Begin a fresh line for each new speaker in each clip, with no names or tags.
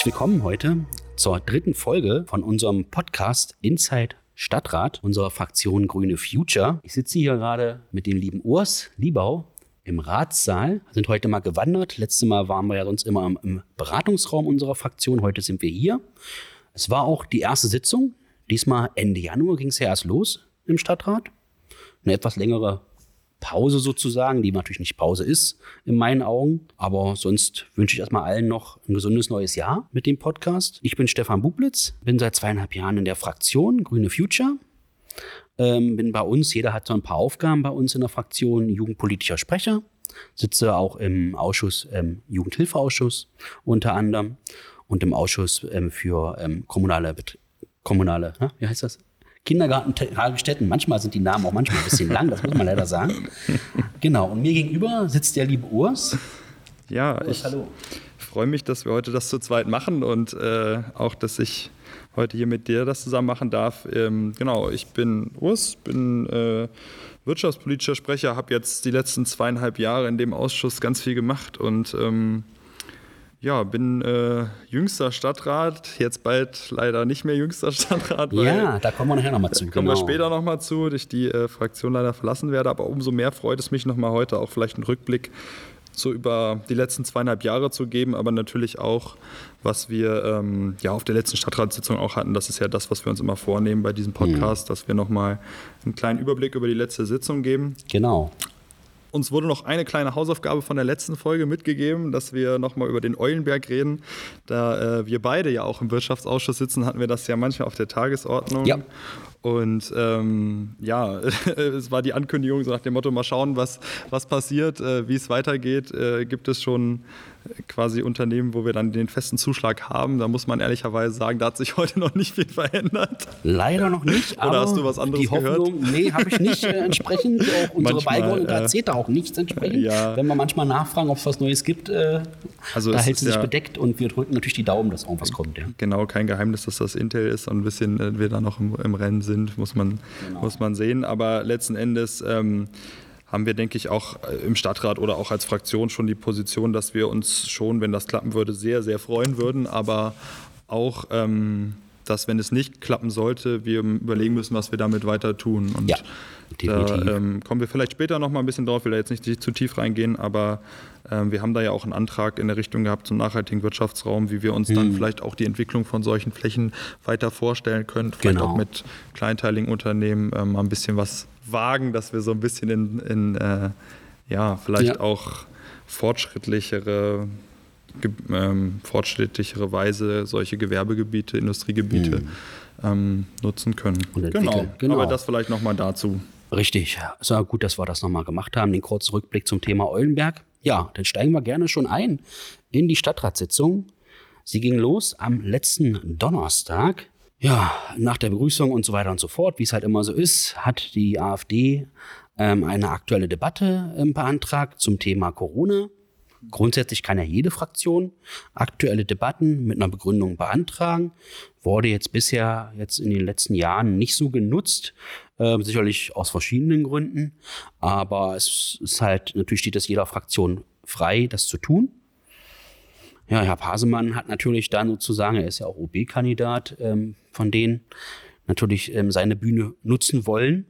Herzlich willkommen heute zur dritten Folge von unserem Podcast Inside Stadtrat unserer Fraktion Grüne Future. Ich sitze hier gerade mit dem lieben Urs Liebau im Ratssaal, sind heute mal gewandert. Letztes Mal waren wir ja sonst immer im, im Beratungsraum unserer Fraktion. Heute sind wir hier. Es war auch die erste Sitzung. Diesmal Ende Januar ging es ja erst los im Stadtrat. Eine etwas längere Pause sozusagen, die natürlich nicht Pause ist in meinen Augen. Aber sonst wünsche ich erstmal allen noch ein gesundes neues Jahr mit dem Podcast. Ich bin Stefan Bublitz, bin seit zweieinhalb Jahren in der Fraktion Grüne Future. Ähm, bin bei uns, jeder hat so ein paar Aufgaben bei uns in der Fraktion, jugendpolitischer Sprecher, sitze auch im Ausschuss, ähm, Jugendhilfeausschuss unter anderem und im Ausschuss ähm, für ähm, kommunale, kommunale, na, wie heißt das? Kindergarten, Tagesstätten. Manchmal sind die Namen auch manchmal ein bisschen lang, das muss man leider sagen. Genau, und mir gegenüber sitzt der liebe Urs.
Ja, Urs, ich hallo. freue mich, dass wir heute das zu zweit machen und äh, auch, dass ich heute hier mit dir das zusammen machen darf. Ähm, genau, ich bin Urs, bin äh, wirtschaftspolitischer Sprecher, habe jetzt die letzten zweieinhalb Jahre in dem Ausschuss ganz viel gemacht und ähm, ja, bin äh, jüngster Stadtrat, jetzt bald leider nicht mehr jüngster Stadtrat.
ja, da kommen wir nachher nochmal zu.
Kommen genau. wir später nochmal zu, dass ich die äh, Fraktion leider verlassen werde. Aber umso mehr freut es mich nochmal heute auch vielleicht einen Rückblick so über die letzten zweieinhalb Jahre zu geben, aber natürlich auch, was wir ähm, ja auf der letzten Stadtratssitzung auch hatten. Das ist ja das, was wir uns immer vornehmen bei diesem Podcast, mhm. dass wir nochmal einen kleinen Überblick über die letzte Sitzung geben.
Genau.
Uns wurde noch eine kleine Hausaufgabe von der letzten Folge mitgegeben, dass wir nochmal über den Eulenberg reden. Da äh, wir beide ja auch im Wirtschaftsausschuss sitzen, hatten wir das ja manchmal auf der Tagesordnung. Ja. Und ähm, ja, es war die Ankündigung so nach dem Motto, mal schauen, was, was passiert, äh, wie es weitergeht. Äh, gibt es schon quasi Unternehmen, wo wir dann den festen Zuschlag haben. Da muss man ehrlicherweise sagen, da hat sich heute noch nicht viel verändert.
Leider noch nicht.
Oder hast du was anderes
die Hoffnung,
gehört?
Nee, habe ich nicht. Äh, entsprechend auch unsere manchmal, da erzählt äh, auch nichts entsprechend. Ja. Wenn wir manchmal nachfragen, ob es was Neues gibt, äh, also da hält sie sich ja, bedeckt und wir drücken natürlich die Daumen, dass irgendwas kommt. Ja.
Genau, kein Geheimnis, dass das Intel ist und ein bisschen äh, wir da noch im, im Rennen sind, muss man, genau. muss man sehen. Aber letzten Endes ähm, haben wir, denke ich, auch äh, im Stadtrat oder auch als Fraktion schon die Position, dass wir uns schon, wenn das klappen würde, sehr, sehr freuen würden, aber auch, ähm, dass wenn es nicht klappen sollte, wir überlegen müssen, was wir damit weiter tun. Und ja, definitiv. Da ähm, kommen wir vielleicht später noch mal ein bisschen drauf, will da jetzt nicht zu tief reingehen, aber ähm, wir haben da ja auch einen Antrag in der Richtung gehabt zum nachhaltigen Wirtschaftsraum, wie wir uns hm. dann vielleicht auch die Entwicklung von solchen Flächen weiter vorstellen können, vielleicht genau. auch mit kleinteiligen Unternehmen ähm, mal ein bisschen was wagen, dass wir so ein bisschen in, in äh, ja, vielleicht ja. auch fortschrittlichere, ähm, fortschrittlichere Weise solche Gewerbegebiete, Industriegebiete mhm. ähm, nutzen können.
Genau. genau.
Aber das vielleicht nochmal dazu.
Richtig. Es war gut, dass wir das nochmal gemacht haben, den kurzen Rückblick zum Thema Eulenberg. Ja, dann steigen wir gerne schon ein in die Stadtratssitzung. Sie ging los am letzten Donnerstag ja, nach der Begrüßung und so weiter und so fort, wie es halt immer so ist, hat die AfD ähm, eine aktuelle Debatte ähm, beantragt zum Thema Corona. Grundsätzlich kann ja jede Fraktion aktuelle Debatten mit einer Begründung beantragen. Wurde jetzt bisher, jetzt in den letzten Jahren nicht so genutzt. Äh, sicherlich aus verschiedenen Gründen. Aber es ist halt, natürlich steht es jeder Fraktion frei, das zu tun. Ja, Herr Pasemann hat natürlich dann sozusagen, er ist ja auch OB-Kandidat ähm, von denen, natürlich ähm, seine Bühne nutzen wollen.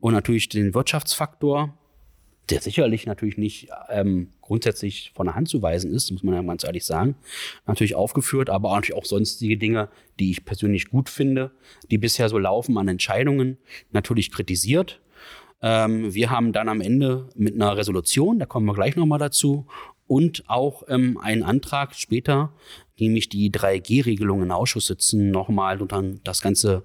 Und natürlich den Wirtschaftsfaktor, der sicherlich natürlich nicht ähm, grundsätzlich von der Hand zu weisen ist, muss man ja ganz ehrlich sagen, natürlich aufgeführt, aber natürlich auch sonstige Dinge, die ich persönlich gut finde, die bisher so laufen an Entscheidungen, natürlich kritisiert. Ähm, wir haben dann am Ende mit einer Resolution, da kommen wir gleich nochmal dazu, und auch ähm, einen Antrag später, nämlich die 3G-Regelung in Ausschusssitzen nochmal und dann das Ganze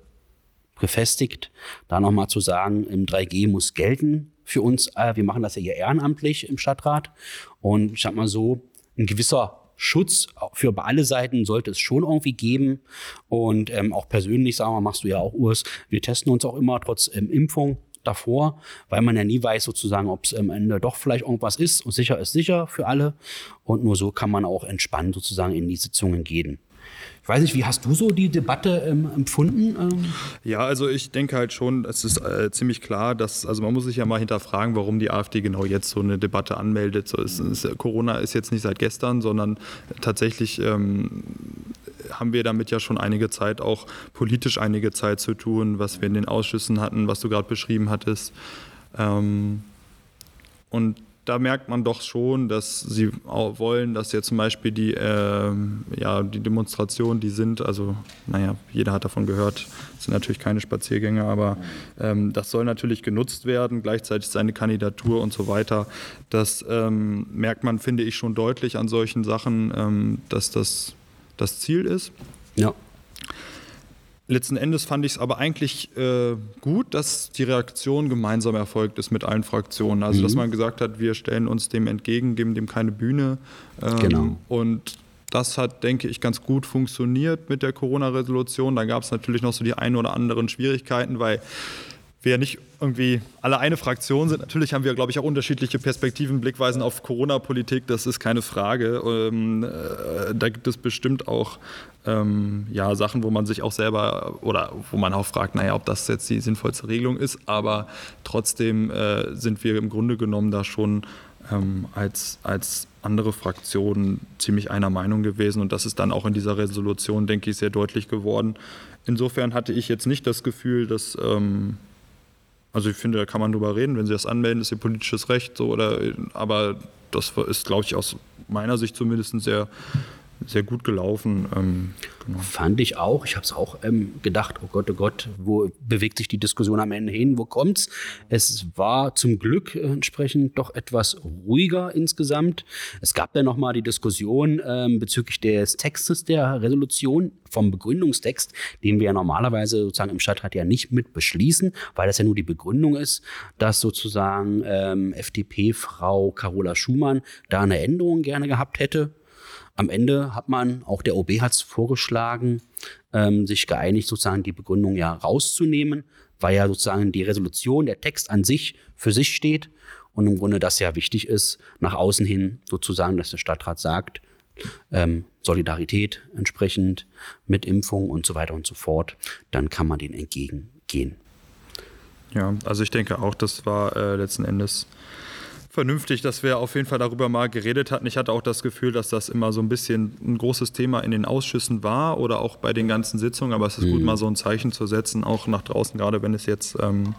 gefestigt, da nochmal zu sagen, im 3G muss gelten für uns. Äh, wir machen das ja hier ehrenamtlich im Stadtrat und ich sag mal so, ein gewisser Schutz für alle Seiten sollte es schon irgendwie geben. Und ähm, auch persönlich, sagen wir, machst du ja auch Urs, wir testen uns auch immer trotz ähm, Impfung davor, weil man ja nie weiß sozusagen, ob es am Ende doch vielleicht irgendwas ist und sicher ist sicher für alle. Und nur so kann man auch entspannt sozusagen in die Sitzungen gehen. Ich weiß nicht, wie hast du so die Debatte ähm, empfunden? Ähm?
Ja, also ich denke halt schon, es ist äh, ziemlich klar, dass, also man muss sich ja mal hinterfragen, warum die AfD genau jetzt so eine Debatte anmeldet. So, es, es, Corona ist jetzt nicht seit gestern, sondern tatsächlich ähm, haben wir damit ja schon einige Zeit, auch politisch einige Zeit zu tun, was wir in den Ausschüssen hatten, was du gerade beschrieben hattest. Ähm, und da merkt man doch schon, dass sie wollen, dass jetzt zum Beispiel die, äh, ja, die Demonstrationen, die sind, also naja, jeder hat davon gehört, sind natürlich keine Spaziergänge, aber ähm, das soll natürlich genutzt werden, gleichzeitig seine Kandidatur und so weiter. Das ähm, merkt man, finde ich, schon deutlich an solchen Sachen, ähm, dass das das Ziel ist.
Ja.
Letzten Endes fand ich es aber eigentlich äh, gut, dass die Reaktion gemeinsam erfolgt ist mit allen Fraktionen. Also, mhm. dass man gesagt hat, wir stellen uns dem entgegen, geben dem keine Bühne.
Ähm, genau.
Und das hat, denke ich, ganz gut funktioniert mit der Corona-Resolution. Da gab es natürlich noch so die ein oder anderen Schwierigkeiten, weil wir ja nicht irgendwie alle eine Fraktion sind. Natürlich haben wir, glaube ich, auch unterschiedliche Perspektiven, Blickweisen auf Corona-Politik, das ist keine Frage. Ähm, äh, da gibt es bestimmt auch ähm, ja, Sachen, wo man sich auch selber oder wo man auch fragt, naja, ob das jetzt die sinnvollste Regelung ist, aber trotzdem äh, sind wir im Grunde genommen da schon ähm, als, als andere Fraktionen ziemlich einer Meinung gewesen und das ist dann auch in dieser Resolution, denke ich, sehr deutlich geworden. Insofern hatte ich jetzt nicht das Gefühl, dass ähm, also ich finde, da kann man drüber reden, wenn sie das anmelden, ist ihr politisches Recht so oder aber das ist, glaube ich, aus meiner Sicht zumindest sehr sehr gut gelaufen. Ähm,
genau. Fand ich auch. Ich habe es auch ähm, gedacht, oh Gott, oh Gott, wo bewegt sich die Diskussion am Ende hin? Wo kommt's? Es war zum Glück äh, entsprechend doch etwas ruhiger insgesamt. Es gab ja nochmal die Diskussion ähm, bezüglich des Textes der Resolution vom Begründungstext, den wir ja normalerweise sozusagen im Stadtrat ja nicht mit beschließen, weil das ja nur die Begründung ist, dass sozusagen ähm, FDP-Frau Carola Schumann da eine Änderung gerne gehabt hätte am Ende hat man, auch der OB hat es vorgeschlagen, ähm, sich geeinigt, sozusagen die Begründung ja rauszunehmen, weil ja sozusagen die Resolution, der Text an sich für sich steht und im Grunde das ja wichtig ist, nach außen hin sozusagen, dass der Stadtrat sagt, ähm, Solidarität entsprechend mit Impfung und so weiter und so fort, dann kann man den entgegengehen.
Ja, also ich denke auch, das war äh, letzten Endes vernünftig, dass wir auf jeden Fall darüber mal geredet hatten. Ich hatte auch das Gefühl, dass das immer so ein bisschen ein großes Thema in den Ausschüssen war oder auch bei den ganzen Sitzungen. Aber es ist mhm. gut, mal so ein Zeichen zu setzen, auch nach draußen, gerade wenn es jetzt, ähm,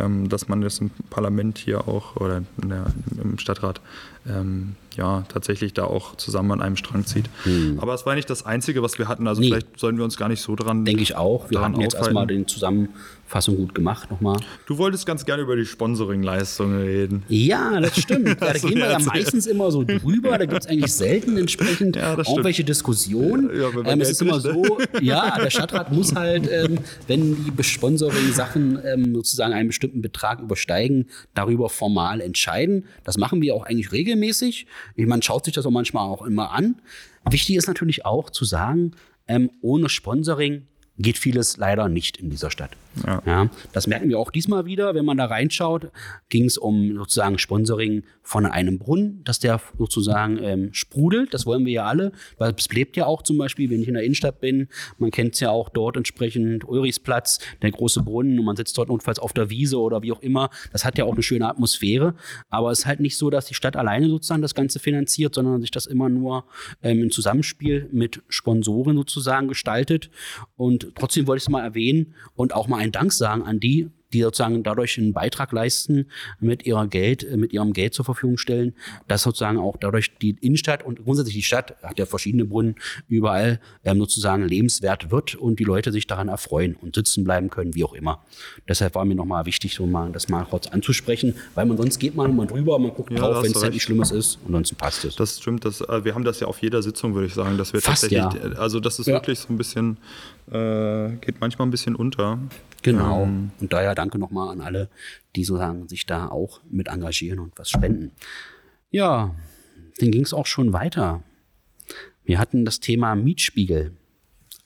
ähm, dass man das im Parlament hier auch oder der, im Stadtrat ähm, ja, tatsächlich da auch zusammen an einem Strang zieht. Mhm. Aber es war nicht das Einzige, was wir hatten. Also nee. vielleicht sollen wir uns gar nicht so dran.
Denke ich auch. Wir hatten jetzt erstmal den Zusammenfassung gut gemacht nochmal.
Du wolltest ganz gerne über die Sponsoring-Leistungen reden.
Ja, das stimmt. Ja, da gehen wir ja meistens immer so drüber. Da gibt es eigentlich selten entsprechend ja, irgendwelche Diskussionen. Ja, ähm, es ist immer so, ja, der Stadtrat muss halt, ähm, wenn die Sponsoring-Sachen ähm, sozusagen einen bestimmten Betrag übersteigen, darüber formal entscheiden. Das machen wir auch eigentlich regelmäßig. Man schaut sich das auch manchmal auch immer an. Wichtig ist natürlich auch zu sagen, ähm, ohne Sponsoring geht vieles leider nicht in dieser Stadt. Ja. ja. das merken wir auch diesmal wieder, wenn man da reinschaut, ging es um sozusagen Sponsoring von einem Brunnen, dass der sozusagen ähm, sprudelt. Das wollen wir ja alle, weil es lebt ja auch zum Beispiel, wenn ich in der Innenstadt bin, man kennt es ja auch dort entsprechend Ulrichsplatz, der große Brunnen und man sitzt dort notfalls auf der Wiese oder wie auch immer. Das hat ja auch eine schöne Atmosphäre, aber es ist halt nicht so, dass die Stadt alleine sozusagen das Ganze finanziert, sondern sich das immer nur ähm, im Zusammenspiel mit Sponsoren sozusagen gestaltet und trotzdem wollte ich es mal erwähnen und auch mal einen Dank sagen an die, die sozusagen dadurch einen Beitrag leisten, mit ihrer Geld, mit ihrem Geld zur Verfügung stellen, dass sozusagen auch dadurch die Innenstadt und grundsätzlich die Stadt hat ja verschiedene Brunnen überall ähm, sozusagen lebenswert wird und die Leute sich daran erfreuen und sitzen bleiben können, wie auch immer. Deshalb war mir nochmal wichtig, so mal das mal kurz anzusprechen, weil man sonst geht man mal drüber, man guckt ja, drauf, wenn es halt nicht Schlimmes ist und ansonsten passt es.
Das stimmt, das, äh, wir haben das ja auf jeder Sitzung, würde ich sagen, dass wir Fast, tatsächlich, ja. also das ist ja. wirklich so ein bisschen, äh, geht manchmal ein bisschen unter.
Genau. Ähm, und daher danke nochmal an alle, die sozusagen sich da auch mit engagieren und was spenden. Ja, dann ging es auch schon weiter. Wir hatten das Thema Mietspiegel.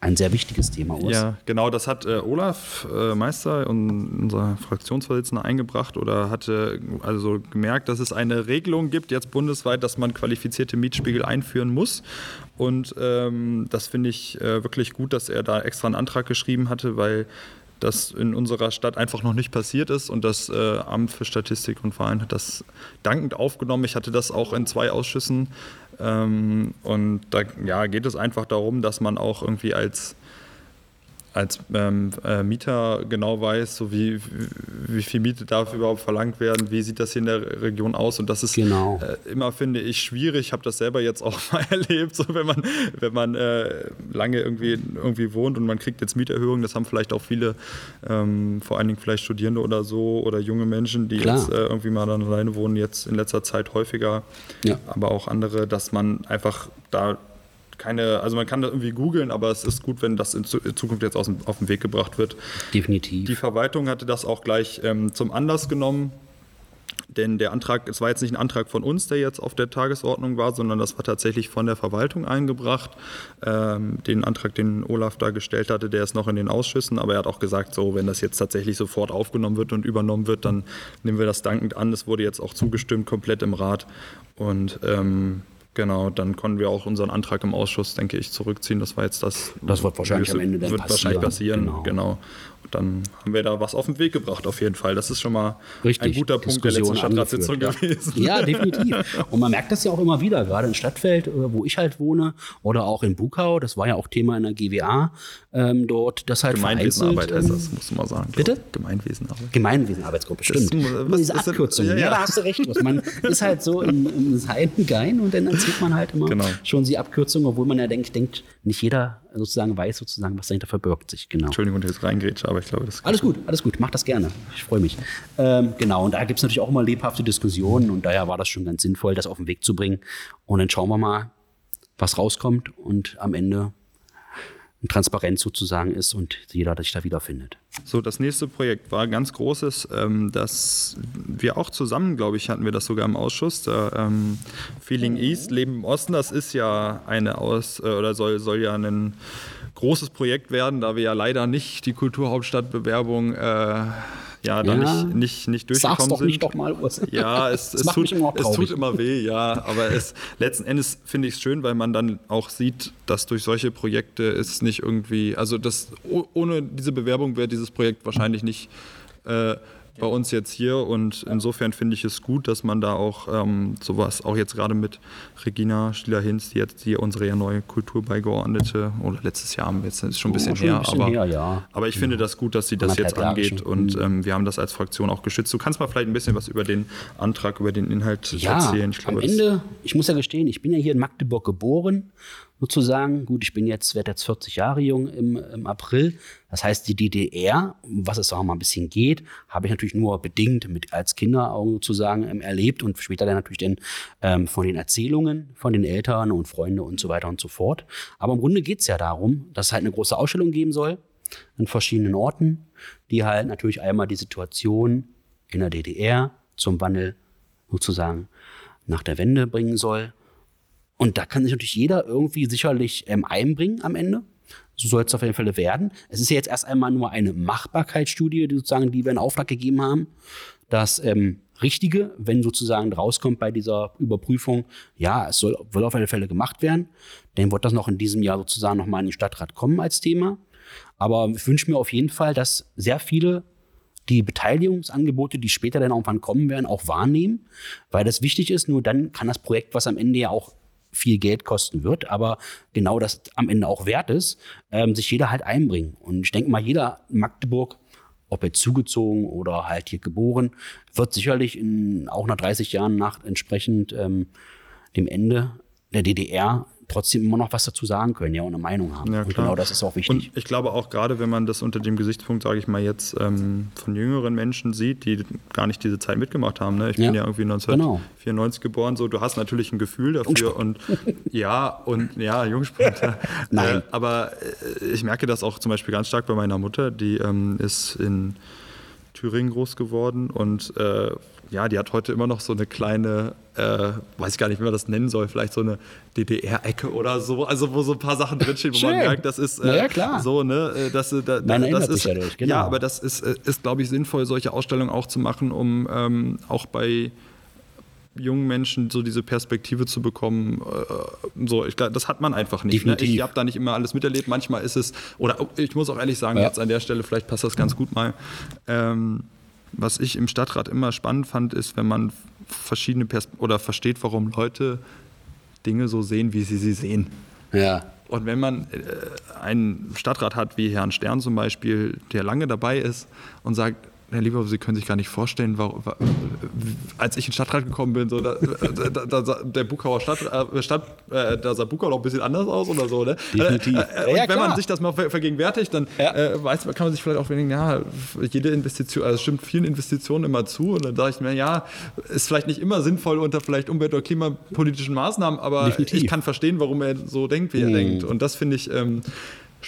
ein sehr wichtiges Thema,
Urs. Ja, genau, das hat äh, Olaf äh, Meister, unser Fraktionsvorsitzender, eingebracht oder hatte also gemerkt, dass es eine Regelung gibt, jetzt bundesweit, dass man qualifizierte Mietspiegel einführen muss. Und ähm, das finde ich äh, wirklich gut, dass er da extra einen Antrag geschrieben hatte, weil das in unserer Stadt einfach noch nicht passiert ist und das äh, Amt für Statistik und Verein hat das dankend aufgenommen. Ich hatte das auch in zwei Ausschüssen ähm, und da ja, geht es einfach darum, dass man auch irgendwie als als ähm, äh, Mieter genau weiß, so wie, wie viel Miete darf überhaupt verlangt werden, wie sieht das hier in der Region aus und das ist genau. äh, immer, finde ich, schwierig. Ich habe das selber jetzt auch mal erlebt, so wenn man, wenn man äh, lange irgendwie, irgendwie wohnt und man kriegt jetzt Mieterhöhungen, das haben vielleicht auch viele, ähm, vor allen Dingen vielleicht Studierende oder so oder junge Menschen, die Klar. jetzt äh, irgendwie mal dann alleine wohnen, jetzt in letzter Zeit häufiger, ja. aber auch andere, dass man einfach da keine, also man kann das irgendwie googeln, aber es ist gut, wenn das in Zukunft jetzt auf den Weg gebracht wird.
Definitiv.
Die Verwaltung hatte das auch gleich ähm, zum Anlass genommen. Denn der Antrag, es war jetzt nicht ein Antrag von uns, der jetzt auf der Tagesordnung war, sondern das war tatsächlich von der Verwaltung eingebracht. Ähm, den Antrag, den Olaf da gestellt hatte, der ist noch in den Ausschüssen, aber er hat auch gesagt, so, wenn das jetzt tatsächlich sofort aufgenommen wird und übernommen wird, dann nehmen wir das dankend an. Es wurde jetzt auch zugestimmt, komplett im Rat. Und ähm, Genau, dann konnten wir auch unseren Antrag im Ausschuss, denke ich, zurückziehen. Das war jetzt das.
Das wird wahrscheinlich am Ende dann
wird passieren. wahrscheinlich passieren. Genau. genau. Dann haben wir da was auf den Weg gebracht, auf jeden Fall. Das ist schon mal Richtig. ein guter Punkt der letzten Stadtratssitzung
ja. gewesen. Ja, definitiv. Und man merkt das ja auch immer wieder, gerade in Stadtfeld, äh, wo ich halt wohne, oder auch in Bukau. Das war ja auch Thema in der GWA ähm, dort. Das halt
Gemeinwesenarbeit heißt das, musst du mal sagen.
Bitte?
Gemeinwesenarbeit.
Gemeinwesenarbeitsgruppe, stimmt. Das, diese Abkürzung. Ja, ja. ja, da hast du recht. Man ist halt so im, im Seitengein und dann erzählt man halt immer genau. schon die Abkürzung, obwohl man ja denkt, denkt, nicht jeder sozusagen weiß sozusagen, was dahinter verbirgt sich. Genau.
Entschuldigung, dass ich jetzt reingrätsche, aber ich glaube, das
Alles gut, alles gut, mach das gerne. Ich freue mich. Ähm, genau, und da gibt es natürlich auch immer lebhafte Diskussionen und daher war das schon ganz sinnvoll, das auf den Weg zu bringen. Und dann schauen wir mal, was rauskommt und am Ende Transparenz sozusagen ist und jeder sich da wiederfindet.
So, das nächste Projekt war ein ganz großes, ähm, das wir auch zusammen, glaube ich, hatten wir das sogar im Ausschuss. Der, ähm, Feeling East, Leben im Osten, das ist ja eine aus, äh, oder soll, soll ja ein großes Projekt werden, da wir ja leider nicht die Kulturhauptstadtbewerbung äh, ja, da ja. nicht, nicht, nicht durchgekommen Sag's
doch
sind.
nicht doch mal, Urs.
Ja, es, es, tut, es tut immer weh, ja. Aber es, letzten Endes finde ich es schön, weil man dann auch sieht, dass durch solche Projekte es nicht irgendwie, also das, ohne diese Bewerbung wäre dieses Projekt wahrscheinlich nicht äh, bei uns jetzt hier und insofern finde ich es gut, dass man da auch ähm, sowas, auch jetzt gerade mit Regina Stieler-Hinz, die jetzt hier unsere neue Kulturbeigeordnete, oder letztes Jahr haben wir jetzt, ist schon ein bisschen, oh, schon her, ein bisschen aber, her, ja. aber ich finde das gut, dass sie das jetzt angeht und mhm. ähm, wir haben das als Fraktion auch geschützt. Du kannst mal vielleicht ein bisschen was über den Antrag, über den Inhalt
ja, erzählen. Ich glaube, am Ende, ich muss ja gestehen, ich bin ja hier in Magdeburg geboren sozusagen. Gut, ich bin jetzt, werde jetzt 40 Jahre jung im, im April. Das heißt, die DDR, was es auch mal ein bisschen geht, habe ich natürlich nur bedingt mit als Kinderaugen sozusagen ähm, erlebt und später dann natürlich dann ähm, von den Erzählungen von den Eltern und Freunden und so weiter und so fort. Aber im Grunde geht es ja darum, dass es halt eine große Ausstellung geben soll in verschiedenen Orten, die halt natürlich einmal die Situation in der DDR zum Wandel sozusagen nach der Wende bringen soll und da kann sich natürlich jeder irgendwie sicherlich ähm, einbringen am Ende. So soll es auf jeden Fall werden. Es ist ja jetzt erst einmal nur eine Machbarkeitsstudie, die sozusagen, die wir in Auftrag gegeben haben. Das ähm, Richtige, wenn sozusagen rauskommt bei dieser Überprüfung, ja, es soll, soll auf alle Fälle gemacht werden, dann wird das noch in diesem Jahr sozusagen nochmal in den Stadtrat kommen als Thema. Aber ich wünsche mir auf jeden Fall, dass sehr viele die Beteiligungsangebote, die später dann irgendwann kommen werden, auch wahrnehmen, weil das wichtig ist. Nur dann kann das Projekt, was am Ende ja auch viel Geld kosten wird, aber genau das am Ende auch wert ist, ähm, sich jeder halt einbringen. Und ich denke mal, jeder Magdeburg, ob jetzt zugezogen oder halt hier geboren, wird sicherlich in auch nach 30 Jahren nach entsprechend ähm, dem Ende der DDR trotzdem immer noch was dazu sagen können, ja, und eine Meinung haben. Ja,
und genau das ist auch wichtig. Und ich glaube auch gerade, wenn man das unter dem Gesichtspunkt, sage ich mal, jetzt ähm, von jüngeren Menschen sieht, die gar nicht diese Zeit mitgemacht haben. Ne? Ich ja. bin ja irgendwie 1994 genau. geboren, so du hast natürlich ein Gefühl dafür und ja, und ja, Jungspund. Ja. Nein. Äh, aber äh, ich merke das auch zum Beispiel ganz stark bei meiner Mutter, die ähm, ist in Thüringen groß geworden und äh, ja, die hat heute immer noch so eine kleine, äh, weiß ich gar nicht, wie man das nennen soll, vielleicht so eine DDR-Ecke oder so, also wo so ein paar Sachen drinstehen, wo
Schön.
man merkt, das ist äh,
Ja, ja, klar.
so, ne, äh, das, äh, da,
Man
das
erinnert
ist,
sich dadurch, genau.
ja, aber das ist, äh, ist glaube ich, sinnvoll, solche Ausstellungen auch zu machen, um ähm, auch bei jungen Menschen so diese Perspektive zu bekommen. Äh, so, ich, glaub, das hat man einfach nicht. Ne? Ich habe da nicht immer alles miterlebt. Manchmal ist es, oder ich muss auch ehrlich sagen,
Ja.
jetzt an der Stelle, vielleicht passt das ganz gut mal. Ähm, was ich im Stadtrat immer spannend fand, ist, wenn man verschiedene Pers oder versteht, warum Leute Dinge so sehen, wie sie sie sehen.
Ja.
Und wenn man äh, einen Stadtrat hat, wie Herrn Stern zum Beispiel, der lange dabei ist und sagt, Herr Lieber, Sie können sich gar nicht vorstellen, warum, wa- als ich in den Stadtrat gekommen bin, so, da, da, da, sah der Buchauer Stadt, äh, Stadt äh, da sah Buchau noch ein bisschen anders aus oder so. Ne?
Definitiv.
Äh, äh,
Ja,
und
ja,
wenn man sich das mal ver vergegenwärtigt, dann
Ja.
äh, weiß, kann man sich vielleicht auch denken, ja, jede Investition, also es stimmt vielen Investitionen immer zu. Und dann sage ich mir, ja, ist vielleicht nicht immer sinnvoll unter vielleicht umwelt- oder klimapolitischen Maßnahmen, aber
Definitiv.
ich kann verstehen, warum er so denkt, wie er denkt. Und das finde ich ähm,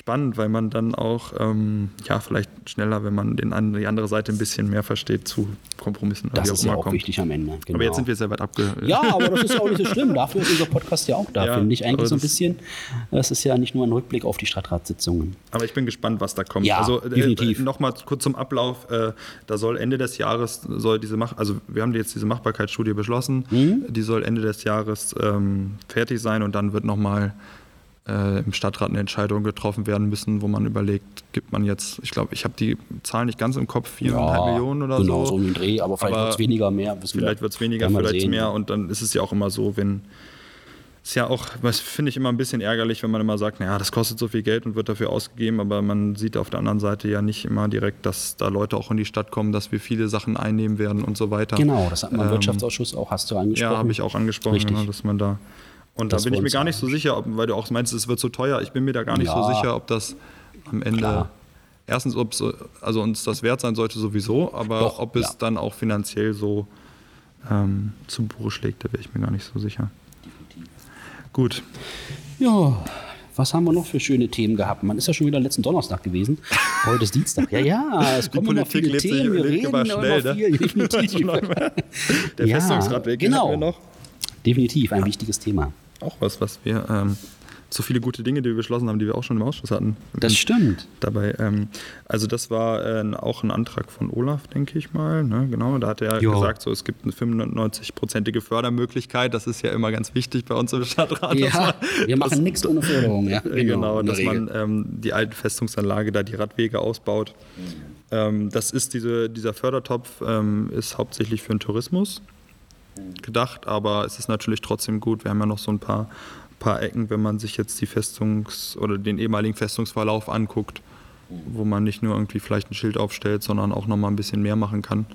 spannend, weil man dann auch, ähm, ja, vielleicht schneller, wenn man den, an- die andere Seite ein bisschen mehr versteht, zu Kompromissen
Das ist ja auch
kommt.
wichtig am Ende. Genau.
Aber jetzt sind wir sehr weit abge...
Ja, aber das ist ja auch nicht so schlimm. Dafür ist unser Podcast ja auch da,
Ja,
finde ich. Eigentlich so ein
das-
bisschen. Das ist ja nicht nur ein Rückblick auf die Stadtratssitzungen.
Aber ich bin gespannt, was da kommt.
Ja,
also äh,
definitiv.
nochmal kurz zum Ablauf. Äh, da soll Ende des Jahres soll diese Mach also wir haben jetzt diese Machbarkeitsstudie beschlossen.
Mhm.
Die soll Ende des Jahres ähm, fertig sein und dann wird nochmal äh, im Stadtrat eine Entscheidung getroffen werden müssen, wo man überlegt, gibt man jetzt, ich glaube, ich habe die Zahlen nicht ganz im Kopf, viereinhalb Millionen oder
genau,
so.
so um den Dreh, aber vielleicht wird es weniger, mehr.
Vielleicht wird es weniger, vielleicht
sehen.
mehr. Und dann ist es ja auch immer so, wenn. Ist ja auch, was finde ich immer ein bisschen ärgerlich, wenn man immer sagt, naja, das kostet so viel Geld und wird dafür ausgegeben, aber man sieht auf der anderen Seite ja nicht immer direkt, dass da Leute auch in die Stadt kommen, dass wir viele Sachen einnehmen werden und so weiter.
Genau, das hat man im
Ähm,
Wirtschaftsausschuss auch, hast du angesprochen.
Ja, habe ich auch angesprochen, genau, dass man da. Und
Das
da bin ich mir gar nicht so sicher, ob, weil du auch meinst, es wird so teuer. Ich bin mir da gar nicht so
Ja.
sicher, ob das am Ende.
Klar.
Erstens, ob es also uns das wert sein sollte sowieso, aber
Doch,
ob es
ja.
dann auch finanziell so ähm, zu Buche schlägt, da wäre ich mir gar nicht so sicher. Gut.
Ja, was haben wir noch für schöne Themen gehabt? Man ist ja schon wieder letzten Donnerstag gewesen. Heute ist Dienstag. Ja, ja, es kommen immer
Politik
viele
lebt sich-
Themen. Wir reden
immer
immer
schnell, ne?
viel. Definitiv.
Der
Ja,
Festungsradweg
genau.
noch.
Definitiv ein wichtiges Thema.
Auch was, was wir ähm, so viele gute Dinge, die wir beschlossen haben, die wir auch schon im Ausschuss hatten.
Das stimmt.
dabei. Ähm, also das war äh, auch ein Antrag von Olaf, denke ich mal. Ne? Genau, da hat er
Jo.
gesagt, so es gibt eine 95-prozentige Fördermöglichkeit. Das ist ja immer ganz wichtig bei uns im Stadtrat.
Ja,
man-
wir machen nichts ohne Förderung. Ja,
Genau,
der
dass man
Regel.
ähm, die alte Festungsanlage, da die Radwege ausbaut. Ähm, das ist diese, dieser Fördertopf ähm, ist hauptsächlich für den Tourismus gedacht, aber es ist natürlich trotzdem gut. Wir haben ja noch so ein paar, paar Ecken, wenn man sich jetzt die Festungs- oder den ehemaligen Festungsverlauf anguckt, wo man nicht nur irgendwie vielleicht ein Schild aufstellt, sondern auch noch mal ein bisschen mehr machen kann.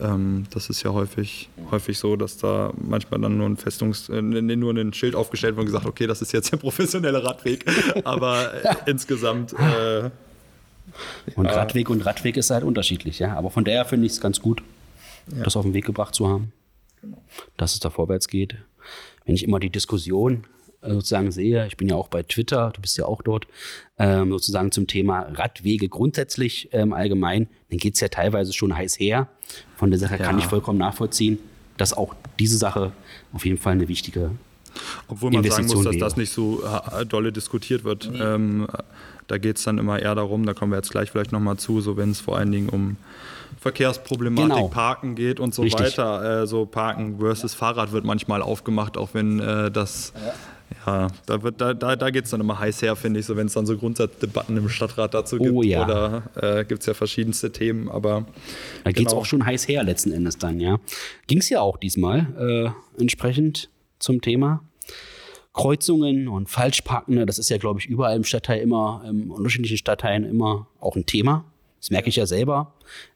Ähm, das ist ja häufig, häufig so, dass da manchmal dann nur ein Festungs, äh, nur ein Schild aufgestellt wird und gesagt, okay, das ist jetzt der professionelle Radweg. Aber äh, insgesamt äh,
Und
ja.
Radweg und Radweg ist halt unterschiedlich, ja. Aber von daher finde ich es ganz gut, das auf den Weg gebracht zu haben.
Genau.
Dass es da vorwärts geht. Wenn ich immer die Diskussion äh, sozusagen sehe, ich bin ja auch bei Twitter, du bist ja auch dort, ähm, sozusagen zum Thema Radwege grundsätzlich ähm, allgemein, dann geht es ja teilweise schon heiß her. Von der Sache kann
Ja.
ich vollkommen nachvollziehen, dass auch diese Sache auf jeden Fall eine wichtige
Obwohl man sagen muss, dass das nicht so äh, dolle diskutiert wird. Ähm, da geht es dann immer eher darum, da kommen wir jetzt gleich vielleicht nochmal zu, so wenn es vor allen Dingen um Verkehrsproblematik,
Genau.
Parken geht und so
Richtig.
weiter. Äh, so Parken versus Fahrrad wird manchmal aufgemacht, auch wenn äh, das. Ja, da, wird- da, da, da geht es dann immer heiß her, finde ich, so wenn es dann so Grundsatzdebatten im Stadtrat dazu gibt.
Oh ja.
Oder äh, gibt es ja verschiedenste Themen, aber
Da geht es
Genau.
auch schon heiß her letzten Endes dann, ja. Ging es ja auch diesmal äh, entsprechend zum Thema. Kreuzungen und Falschparkende, das ist ja, glaube ich, überall im Stadtteil immer, im unterschiedlichen Stadtteilen immer auch ein Thema. Das merke ich ja selber.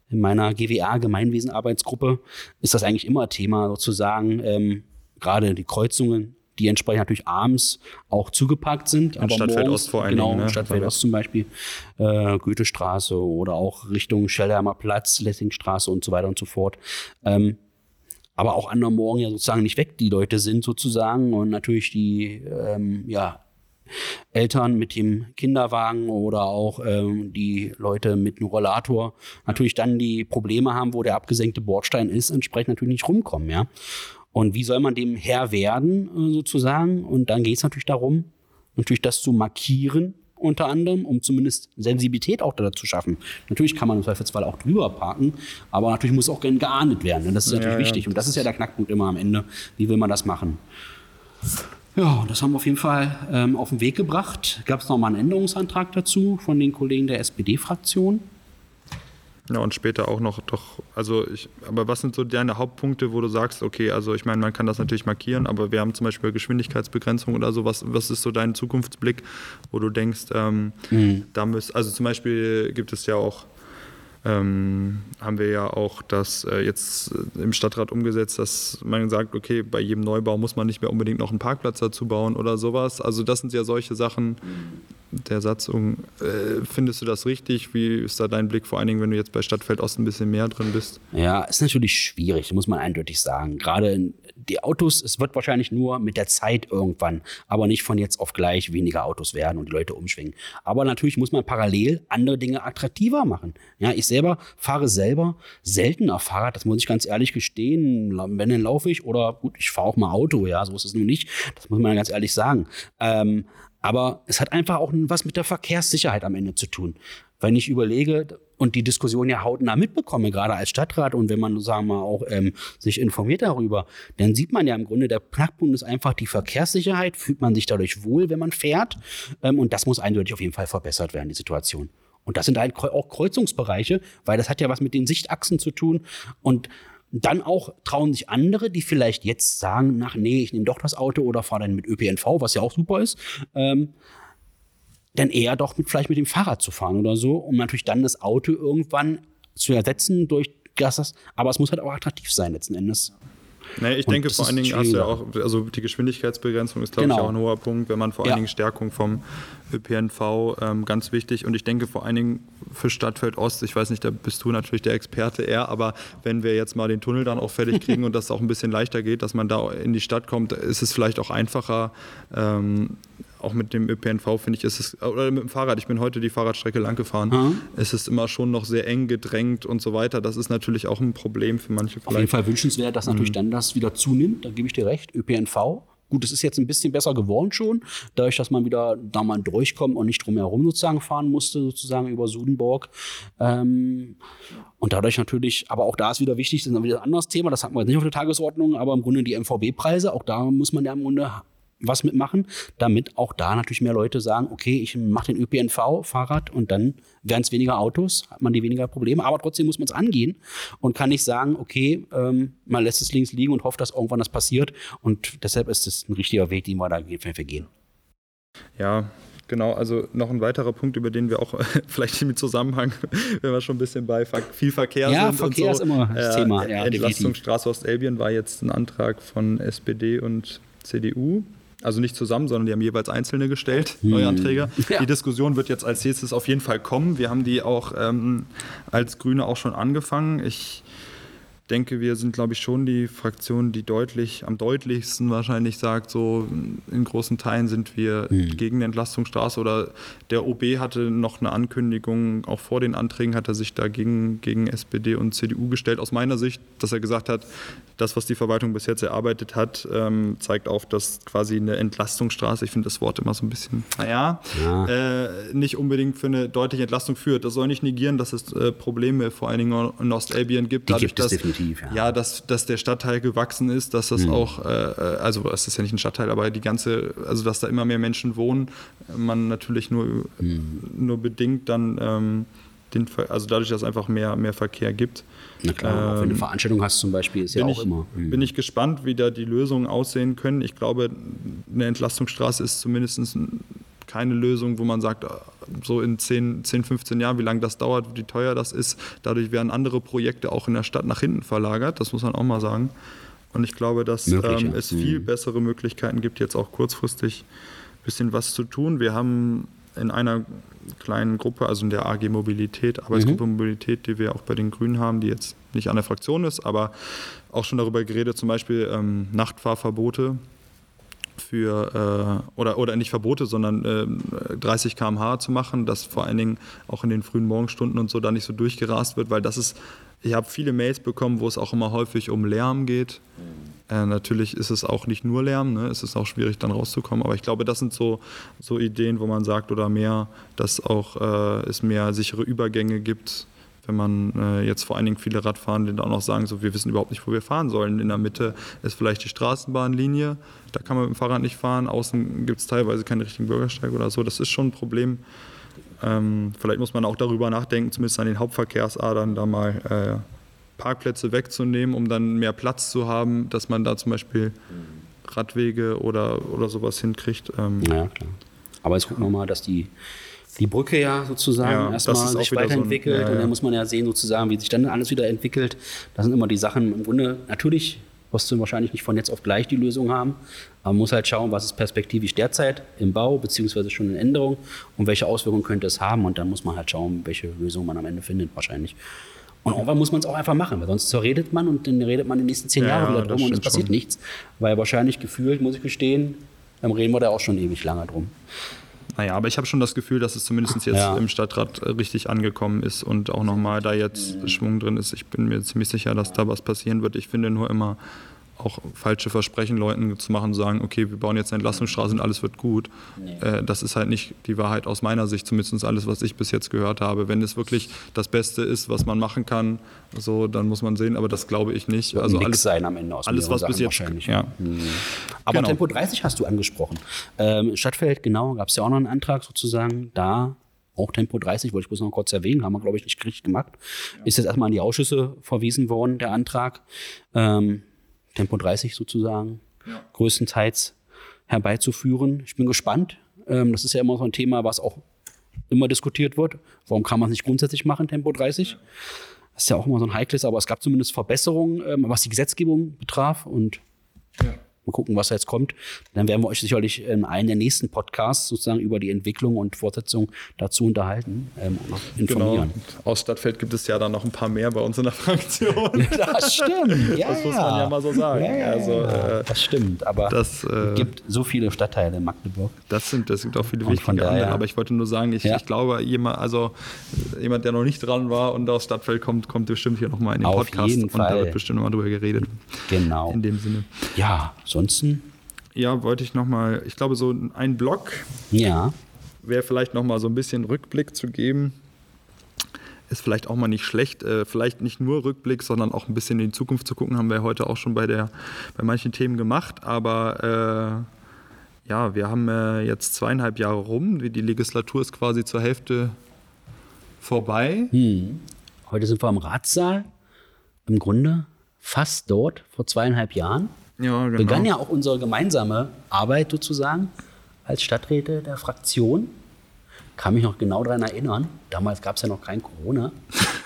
In meiner GWA, Gemeinwesenarbeitsgruppe, ist das eigentlich immer Thema, sozusagen, ähm, gerade die Kreuzungen, die entsprechend natürlich abends auch zugepackt sind. aber
Stadtfeld
morgens,
Ost vor allen
genau,
ne?
Stadtfeld Ost zum Beispiel, äh, Goethestraße oder auch Richtung Schellheimer Platz, Lessingstraße und so weiter und so fort. Ähm, aber auch an der Morgen ja sozusagen nicht weg, die Leute sind sozusagen und natürlich die, ähm, ja, Eltern mit dem Kinderwagen oder auch ähm, die Leute mit einem Rollator natürlich dann die Probleme haben, wo der abgesenkte Bordstein ist, entsprechend natürlich nicht rumkommen, ja. Und wie soll man dem Herr werden, äh, sozusagen? Und dann geht es natürlich darum, natürlich das zu markieren, unter anderem, um zumindest Sensibilität auch dazu zu schaffen. Natürlich kann man im Zweifelsfall auch drüber parken, aber natürlich muss auch gern geahndet werden. Und das ist natürlich ja, wichtig. Und das ist ja der Knackpunkt immer am Ende. Wie will man das machen? Ja, das haben wir auf jeden Fall ähm, auf den Weg gebracht. Gab es noch mal einen Änderungsantrag dazu von den Kollegen der SPD-Fraktion?
Ja, und später auch noch doch, also ich, aber was sind so deine Hauptpunkte, wo du sagst, okay, also ich meine, man kann das natürlich markieren, aber wir haben zum Beispiel Geschwindigkeitsbegrenzung oder so, was, was ist so dein Zukunftsblick, wo du denkst, ähm, mhm. da müsst, also zum Beispiel gibt es ja auch ähm, haben wir ja auch das äh, jetzt äh, im Stadtrat umgesetzt, dass man sagt, okay, bei jedem Neubau muss man nicht mehr unbedingt noch einen Parkplatz dazu bauen oder sowas. Also das sind ja solche Sachen der Satzung. Äh, findest du das richtig? Wie ist da dein Blick, vor allen Dingen, wenn du jetzt bei Stadtfeld Ost ein bisschen mehr drin bist?
Ja, ist natürlich schwierig, muss man eindeutig sagen. Gerade in die Autos, es wird wahrscheinlich nur mit der Zeit irgendwann, aber nicht von jetzt auf gleich weniger Autos werden und die Leute umschwingen. Aber natürlich muss man parallel andere Dinge attraktiver machen. Ja, ich selber fahre selber seltener Fahrrad, das muss ich ganz ehrlich gestehen. Wenn, dann laufe ich oder gut, ich fahre auch mal Auto, ja, so ist es nun nicht. Das muss man ganz ehrlich sagen. Ähm, aber es hat einfach auch was mit der Verkehrssicherheit am Ende zu tun. Wenn ich überlege und die Diskussion ja hautnah mitbekomme, gerade als Stadtrat und wenn man, sagen wir mal, auch ähm, sich informiert darüber, dann sieht man ja im Grunde, der Knackpunkt ist einfach die Verkehrssicherheit. Fühlt man sich dadurch wohl, wenn man fährt? Ähm, und das muss eindeutig auf jeden Fall verbessert werden, die Situation. Und das sind halt auch Kreuzungsbereiche, weil das hat ja was mit den Sichtachsen zu tun. Und dann auch trauen sich andere, die vielleicht jetzt sagen, nach, nee, ich nehme doch das Auto oder fahre dann mit ÖPNV, was ja auch super ist, ähm, dann eher doch mit, vielleicht mit dem Fahrrad zu fahren oder so, um natürlich dann das Auto irgendwann zu ersetzen durch das. Aber es muss halt auch attraktiv sein letzten Endes.
Nee, ich und denke vor allen Dingen hast du ja auch, also die Geschwindigkeitsbegrenzung ist, glaube genau. ich, auch ein hoher Punkt, wenn man vor allen Dingen Stärkung vom ÖPNV ähm, ganz wichtig. Und ich denke vor allen Dingen für Stadtfeld Ost, ich weiß nicht, da bist du natürlich der Experte eher, aber wenn wir jetzt mal den Tunnel dann auch fertig kriegen und das auch ein bisschen leichter geht, dass man da in die Stadt kommt, ist es vielleicht auch einfacher, ähm, auch mit dem ÖPNV finde ich, ist es, oder mit dem Fahrrad, ich bin heute die Fahrradstrecke lang gefahren, mhm. es ist immer schon noch sehr eng gedrängt und so weiter. Das ist natürlich auch ein Problem für manche.
Vielleicht. Auf jeden Fall wünschenswert, dass natürlich mhm. dann das wieder zunimmt, da gebe ich dir recht, ÖPNV. Gut, es ist jetzt ein bisschen besser geworden schon, dadurch, dass man wieder da mal durchkommt und nicht drumherum sozusagen fahren musste, sozusagen über Sudenburg. Ähm, und dadurch natürlich, aber auch da ist wieder wichtig, das ist wieder ein anderes Thema, das hatten wir jetzt nicht auf der Tagesordnung, aber im Grunde die MVB-Preise, auch da muss man ja im Grunde was mitmachen, damit auch da natürlich mehr Leute sagen, okay, ich mache den ÖPNV, Fahrrad und dann werden es weniger Autos, hat man die weniger Probleme, aber trotzdem muss man es angehen und kann nicht sagen, okay, ähm, man lässt es links liegen und hofft, dass irgendwann das passiert und deshalb ist es ein richtiger Weg, den wir da gehen.
Ja, Genau, also noch ein weiterer Punkt, über den wir auch vielleicht im Zusammenhang, wenn wir schon ein bisschen bei viel Verkehr
ja,
sind.
Ja, Verkehr so, ist immer das äh, Thema. Ja,
Entlastung Straße Ostelbien war jetzt ein Antrag von SPD und CDU. Also nicht zusammen, sondern die haben jeweils einzelne gestellt, hm. neue Anträge. Ja. Die Diskussion wird jetzt als nächstes auf jeden Fall kommen. Wir haben die auch ähm, als Grüne auch schon angefangen. Ich denke, wir sind, glaube ich, schon die Fraktion, die deutlich, am deutlichsten wahrscheinlich sagt, so in großen Teilen sind wir mhm. gegen die Entlastungsstraße oder der OB hatte noch eine Ankündigung, auch vor den Anträgen hat er sich dagegen gegen SPD und CDU gestellt, aus meiner Sicht, dass er gesagt hat, das, was die Verwaltung bis jetzt erarbeitet hat, ähm, zeigt auf, dass quasi eine Entlastungsstraße, ich finde das Wort immer so ein bisschen, naja, ja. äh, nicht unbedingt für eine deutliche Entlastung führt. Das soll nicht negieren, dass es äh, Probleme vor allen Dingen in Ostelbien gibt,
die dadurch, gibt dass definitiv,
ja. ja, dass, dass der Stadtteil gewachsen ist, dass das mhm. auch, äh, äh, also es ist ja nicht ein Stadtteil, aber die ganze, also dass da immer mehr Menschen wohnen, man natürlich nur, mhm. nur bedingt dann ähm, den, also dadurch, dass es einfach mehr, mehr Verkehr gibt.
Na klar, ähm, wenn du eine ähm, Veranstaltung hast zum Beispiel, ist ja auch
ich,
immer.
Mhm. Bin ich gespannt, wie da die Lösungen aussehen können. Ich glaube, eine Entlastungsstraße ist zumindest keine Lösung, wo man sagt, so in 10, 10 15 Jahren, wie lange das dauert, wie teuer das ist. Dadurch werden andere Projekte auch in der Stadt nach hinten verlagert, das muss man auch mal sagen. Und ich glaube, dass ähm, es viel mhm. bessere Möglichkeiten gibt, jetzt auch kurzfristig ein bisschen was zu tun. Wir haben in einer kleinen Gruppe, also in der AG Mobilität, Arbeitsgruppe mhm. Mobilität, die wir auch bei den Grünen haben, die jetzt nicht an der Fraktion ist, aber auch schon darüber geredet, zum Beispiel ähm, Nachtfahrverbote für äh, oder, oder nicht Verbote, sondern äh, 30 km/h zu machen, dass vor allen Dingen auch in den frühen Morgenstunden und so da nicht so durchgerast wird, weil das ist, ich habe viele Mails bekommen, wo es auch immer häufig um Lärm geht. Äh, natürlich ist es auch nicht nur Lärm, ne? es ist auch schwierig dann rauszukommen, aber ich glaube, das sind so, so Ideen, wo man sagt oder mehr, dass auch äh, es mehr sichere Übergänge gibt wenn man äh, jetzt vor allen Dingen viele Radfahrende dann auch noch sagen, so wir wissen überhaupt nicht, wo wir fahren sollen. In der Mitte ist vielleicht die Straßenbahnlinie, da kann man mit dem Fahrrad nicht fahren. Außen gibt es teilweise keinen richtigen Bürgersteig oder so. Das ist schon ein Problem. Ähm, vielleicht muss man auch darüber nachdenken, zumindest an den Hauptverkehrsadern da mal äh, Parkplätze wegzunehmen, um dann mehr Platz zu haben, dass man da zum Beispiel Radwege oder, oder sowas hinkriegt.
Ähm, ja, klar. Aber jetzt gucken wir mal, dass die die Brücke ja sozusagen ja, erstmal sich weiterentwickelt. So ein, ja, ja. Und dann muss man ja sehen, sozusagen, wie sich dann alles wieder entwickelt. Das sind immer die Sachen im Grunde, natürlich wirst du wahrscheinlich nicht von jetzt auf gleich die Lösung haben. Aber man muss halt schauen, was ist perspektivisch derzeit im Bau, beziehungsweise schon in Änderung und welche Auswirkungen könnte es haben. Und dann muss man halt schauen, welche Lösung man am Ende findet, wahrscheinlich. Und irgendwann muss man es auch einfach machen, weil sonst redet man und dann redet man die nächsten zehn Jahre wieder drum und es passiert schon. nichts. Weil wahrscheinlich gefühlt, muss ich gestehen, dann reden wir da auch schon ewig lange drum.
Naja, aber ich habe schon das Gefühl, dass es zumindest jetzt ja. im Stadtrat äh, richtig angekommen ist und auch nochmal da jetzt Schwung drin ist. Ich bin mir ziemlich sicher, dass da was passieren wird. Ich finde nur immer, auch falsche Versprechen Leuten zu machen, sagen, okay, wir bauen jetzt eine Entlastungsstraße und alles wird gut. Nee. Äh, das ist halt nicht die Wahrheit aus meiner Sicht, zumindest alles, was ich bis jetzt gehört habe. Wenn es wirklich das Beste ist, was man machen kann, so, dann muss man sehen, aber das glaube ich nicht.
Wird also alles sein am Ende aus
alles, was bis jetzt
wahrscheinlich. Ja. Mhm. Aber genau. Tempo 30 hast du angesprochen. Ähm, Stadtfeld, genau, gab es ja auch noch einen Antrag sozusagen, da auch Tempo 30, wollte ich bloß noch kurz erwähnen, haben wir, glaube ich, nicht richtig gemacht. Ja. Ist jetzt erstmal an die Ausschüsse verwiesen worden, der Antrag. Ähm, Tempo 30 sozusagen ja. größtenteils herbeizuführen. Ich bin gespannt. Ähm, das ist ja immer so ein Thema, was auch immer diskutiert wird. Warum kann man es nicht grundsätzlich machen, Tempo 30? Ja. Das ist ja auch immer so ein heikles, aber es gab zumindest Verbesserungen, ähm, was die Gesetzgebung betraf. Und ja. Mal gucken, was jetzt kommt. Dann werden wir euch sicherlich in einem der nächsten Podcasts sozusagen über die Entwicklung und Fortsetzung dazu unterhalten ähm, und
informieren. Genau. Aus Stadtfeld gibt es ja dann noch ein paar mehr bei uns in der Fraktion.
das stimmt. Ja,
das muss man ja mal so sagen.
Ja, also, äh, das stimmt. Aber es äh, gibt so viele Stadtteile in Magdeburg.
Das sind, das sind auch viele wichtige daher, andere. Aber ich wollte nur sagen, ich, ja. ich glaube, jemand, also jemand, der noch nicht dran war und aus Stadtfeld kommt, kommt bestimmt hier nochmal in den
Auf
Podcast
und Fall.
da wird bestimmt nochmal drüber geredet.
Genau.
In dem Sinne.
Ja, so ansonsten?
Ja, wollte ich nochmal, ich glaube, so ein Block
ja.
wäre vielleicht nochmal so ein bisschen Rückblick zu geben. Ist vielleicht auch mal nicht schlecht, äh, vielleicht nicht nur Rückblick, sondern auch ein bisschen in die Zukunft zu gucken, haben wir heute auch schon bei, der, bei manchen Themen gemacht. Aber äh, ja, wir haben äh, jetzt zweieinhalb Jahre rum, die Legislatur ist quasi zur Hälfte vorbei.
Hm. Heute sind wir im Ratssaal, im Grunde fast dort, vor zweieinhalb Jahren. Ja, genau. Begann ja auch unsere gemeinsame Arbeit sozusagen als Stadträte der Fraktion. Kann mich noch genau daran erinnern. Damals gab es ja noch kein Corona.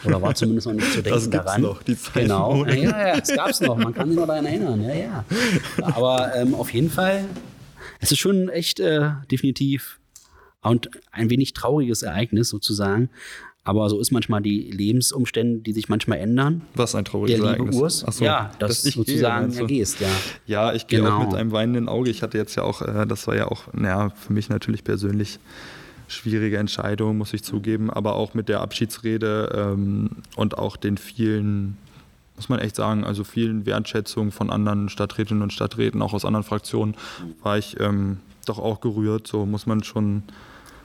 Oder war zumindest noch nicht zu denken das daran.
noch, die Zeit
Genau. Ja, ja, ja, es gab es noch. Man kann sich noch daran erinnern. Ja, ja. Aber ähm, auf jeden Fall, es ist schon echt äh, definitiv und ein wenig trauriges Ereignis sozusagen, aber so ist manchmal die Lebensumstände, die sich manchmal ändern.
Was ein trauriges
Der liebe Urs,
so,
ja, dass, dass ich sozusagen gehe, ja, gehst, ja.
Ja, ich gehe genau. auch mit einem weinenden Auge. Ich hatte jetzt ja auch, äh, das war ja auch, naja, für mich natürlich persönlich schwierige Entscheidung, muss ich zugeben, aber auch mit der Abschiedsrede ähm, und auch den vielen, muss man echt sagen, also vielen Wertschätzungen von anderen Stadträtinnen und Stadträten, auch aus anderen Fraktionen, war ich ähm, doch auch gerührt. So muss man schon